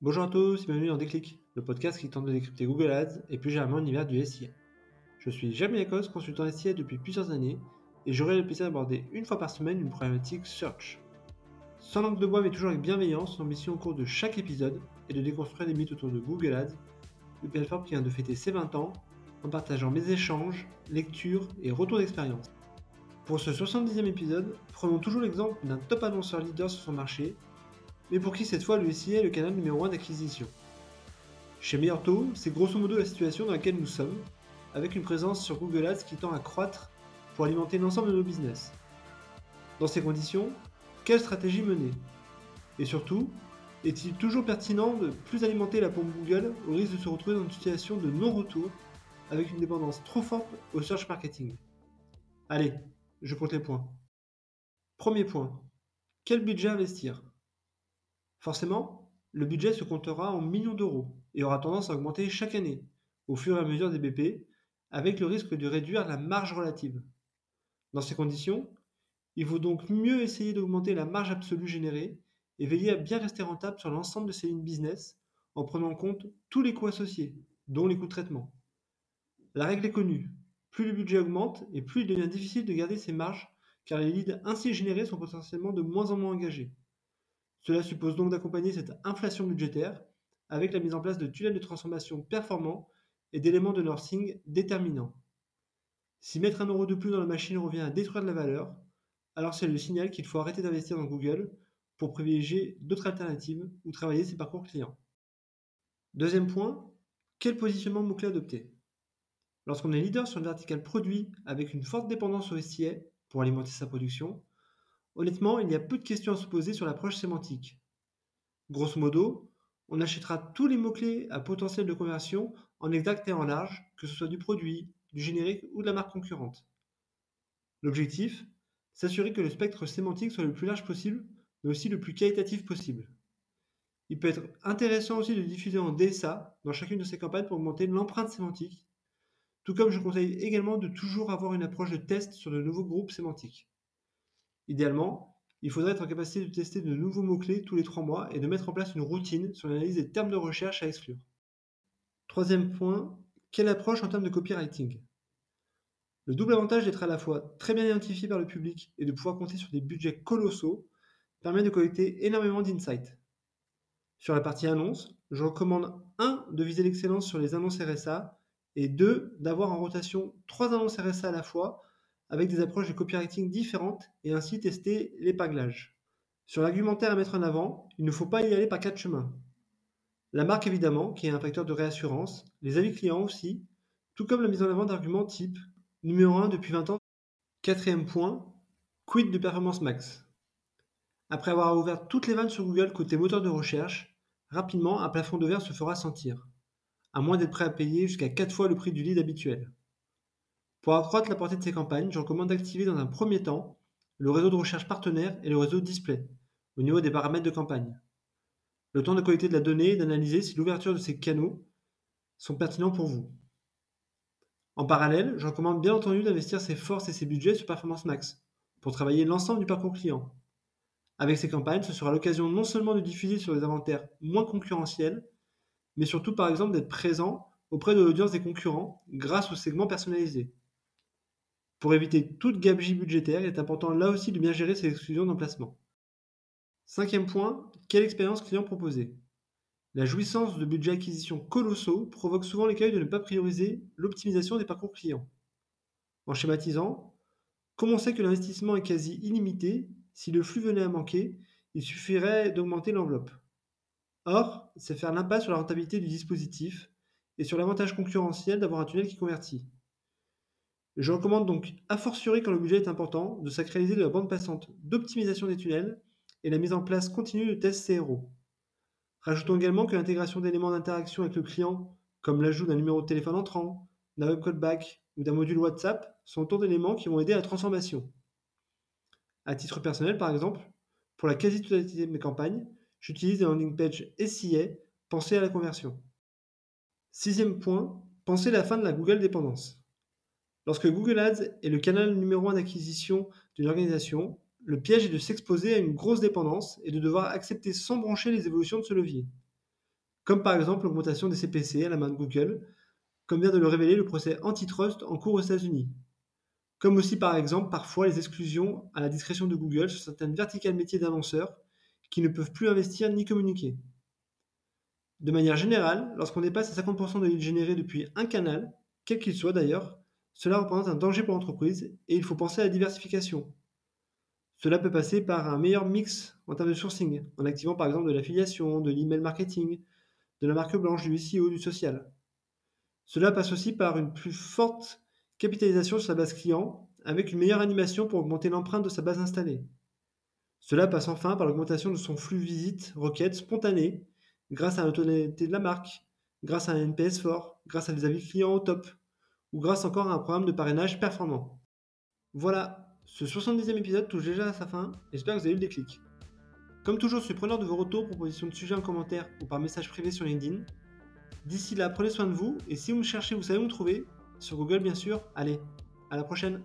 Bonjour à tous, bienvenue dans Déclic, le podcast qui tente de décrypter Google Ads et plus généralement l'univers du SIA. Je suis Jamie Lacoste, consultant SIA depuis plusieurs années et j'aurai le plaisir d'aborder une fois par semaine une problématique search. Sans langue de bois mais toujours avec bienveillance, l'ambition au cours de chaque épisode est de déconstruire les mythes autour de Google Ads, une plateforme qui vient de fêter ses 20 ans en partageant mes échanges, lectures et retours d'expérience. Pour ce 70e épisode, prenons toujours l'exemple d'un top annonceur leader sur son marché, mais pour qui cette fois le SIA est le canal numéro 1 d'acquisition? Chez Meilleur c'est grosso modo la situation dans laquelle nous sommes, avec une présence sur Google Ads qui tend à croître pour alimenter l'ensemble de nos business. Dans ces conditions, quelle stratégie mener? Et surtout, est-il toujours pertinent de plus alimenter la pompe Google au risque de se retrouver dans une situation de non-retour avec une dépendance trop forte au search marketing? Allez, je compte les points. Premier point. Quel budget investir? Forcément, le budget se comptera en millions d'euros et aura tendance à augmenter chaque année, au fur et à mesure des BP, avec le risque de réduire la marge relative. Dans ces conditions, il vaut donc mieux essayer d'augmenter la marge absolue générée et veiller à bien rester rentable sur l'ensemble de ses lignes business en prenant en compte tous les coûts associés, dont les coûts de traitement. La règle est connue, plus le budget augmente et plus il devient difficile de garder ses marges car les leads ainsi générés sont potentiellement de moins en moins engagés. Cela suppose donc d'accompagner cette inflation budgétaire avec la mise en place de tunnels de transformation performants et d'éléments de nursing déterminants. Si mettre un euro de plus dans la machine revient à détruire de la valeur, alors c'est le signal qu'il faut arrêter d'investir dans Google pour privilégier d'autres alternatives ou travailler ses parcours clients. Deuxième point, quel positionnement mot-clé adopter Lorsqu'on est leader sur le vertical produit avec une forte dépendance au SIA pour alimenter sa production, honnêtement, il y a peu de questions à se poser sur l'approche sémantique. Grosso modo, on achètera tous les mots-clés à potentiel de conversion en exact et en large, que ce soit du produit, du générique ou de la marque concurrente. L'objectif, s'assurer que le spectre sémantique soit le plus large possible, mais aussi le plus qualitatif possible. Il peut être intéressant aussi de diffuser en DSA dans chacune de ces campagnes pour augmenter l'empreinte sémantique tout comme je conseille également de toujours avoir une approche de test sur de nouveaux groupes sémantiques. Idéalement, il faudrait être en capacité de tester de nouveaux mots-clés tous les trois mois et de mettre en place une routine sur l'analyse des termes de recherche à exclure. Troisième point, quelle approche en termes de copywriting? Le double avantage d'être à la fois très bien identifié par le public et de pouvoir compter sur des budgets colossaux permet de collecter énormément d'insights. Sur la partie annonce, je recommande 1 de viser l'excellence sur les annonces RSA et deux, d'avoir en rotation trois annonces RSA à la fois avec des approches de copywriting différentes et ainsi tester l'épinglage. Sur l'argumentaire à mettre en avant, il ne faut pas y aller par quatre chemins. La marque évidemment, qui est un facteur de réassurance, les avis clients aussi, tout comme la mise en avant d'arguments type numéro 1 depuis 20 ans. Quatrième point, quid de performance max? Après avoir ouvert toutes les vannes sur Google côté moteur de recherche, rapidement un plafond de verre se fera sentir à moins d'être prêt à payer jusqu'à 4 fois le prix du lead habituel. Pour accroître la portée de ces campagnes, je recommande d'activer dans un premier temps le réseau de recherche partenaire et le réseau display au niveau des paramètres de campagne. Le temps de collecter de la donnée et d'analyser si l'ouverture de ces canaux sont pertinents pour vous. En parallèle, je recommande bien entendu d'investir ses forces et ses budgets sur Performance Max pour travailler l'ensemble du parcours client. Avec ces campagnes, ce sera l'occasion non seulement de diffuser sur des inventaires moins concurrentiels, mais surtout par exemple d'être présent auprès de l'audience des concurrents grâce aux segments personnalisés. Pour éviter toute gabegie budgétaire, il est important là aussi de bien gérer ces exclusions d'emplacement. Cinquième point, quelle expérience client proposer? La jouissance de budgets acquisition colossaux provoque souvent l'écueil de ne pas prioriser l'optimisation des parcours clients. En schématisant, comme on sait que l'investissement est quasi illimité, si le flux venait à manquer, il suffirait d'augmenter l'enveloppe. Or, c'est faire l'impasse sur la rentabilité du dispositif et sur l'avantage concurrentiel d'avoir un tunnel qui convertit. Je recommande donc, a fortiori quand le budget est important, de sacraliser la bande passante d'optimisation des tunnels et la mise en place continue de tests CRO. Rajoutons également que l'intégration d'éléments d'interaction avec le client, comme l'ajout d'un numéro de téléphone entrant, d'un web callback ou d'un module WhatsApp, sont autant d'éléments qui vont aider à la transformation. À titre personnel, par exemple, pour la quasi-totalité de mes campagnes, J'utilise des landing pages SIA pensées à la conversion. Sixième point, pensez la fin de la Google dépendance. Lorsque Google Ads est le canal numéro un d'acquisition d'une organisation, le piège est de s'exposer à une grosse dépendance et de devoir accepter sans brancher les évolutions de ce levier. comme par exemple l'augmentation des CPC à la main de Google, comme vient de le révéler le procès antitrust en cours aux États-Unis. Comme aussi par exemple parfois les exclusions à la discrétion de Google sur certaines verticales métiers d'annonceurs qui ne peuvent plus investir ni communiquer. De manière générale, lorsqu'on dépasse les 50% de leads générés depuis un canal, quel qu'il soit d'ailleurs, cela représente un danger pour l'entreprise et il faut penser à la diversification. Cela peut passer par un meilleur mix en termes de sourcing, en activant par exemple de l'affiliation, de l'email marketing, de la marque blanche, du SEO, du social. Cela passe aussi par une plus forte capitalisation sur sa base client, avec une meilleure animation pour augmenter l'empreinte de sa base installée. Cela passe enfin par l'augmentation de son flux visite requête spontané, grâce à l'autorité de la marque, grâce à un NPS fort, grâce à des avis clients au top, ou grâce encore à un programme de parrainage performant. Voilà, ce 70e épisode touche déjà à sa fin, j'espère que vous avez eu le déclic. Comme toujours, je suis preneur de vos retours, propositions de sujets en commentaire ou par message privé sur LinkedIn. D'ici là, prenez soin de vous, et si vous me cherchez, vous savez où me trouver, sur Google bien sûr. Allez, à la prochaine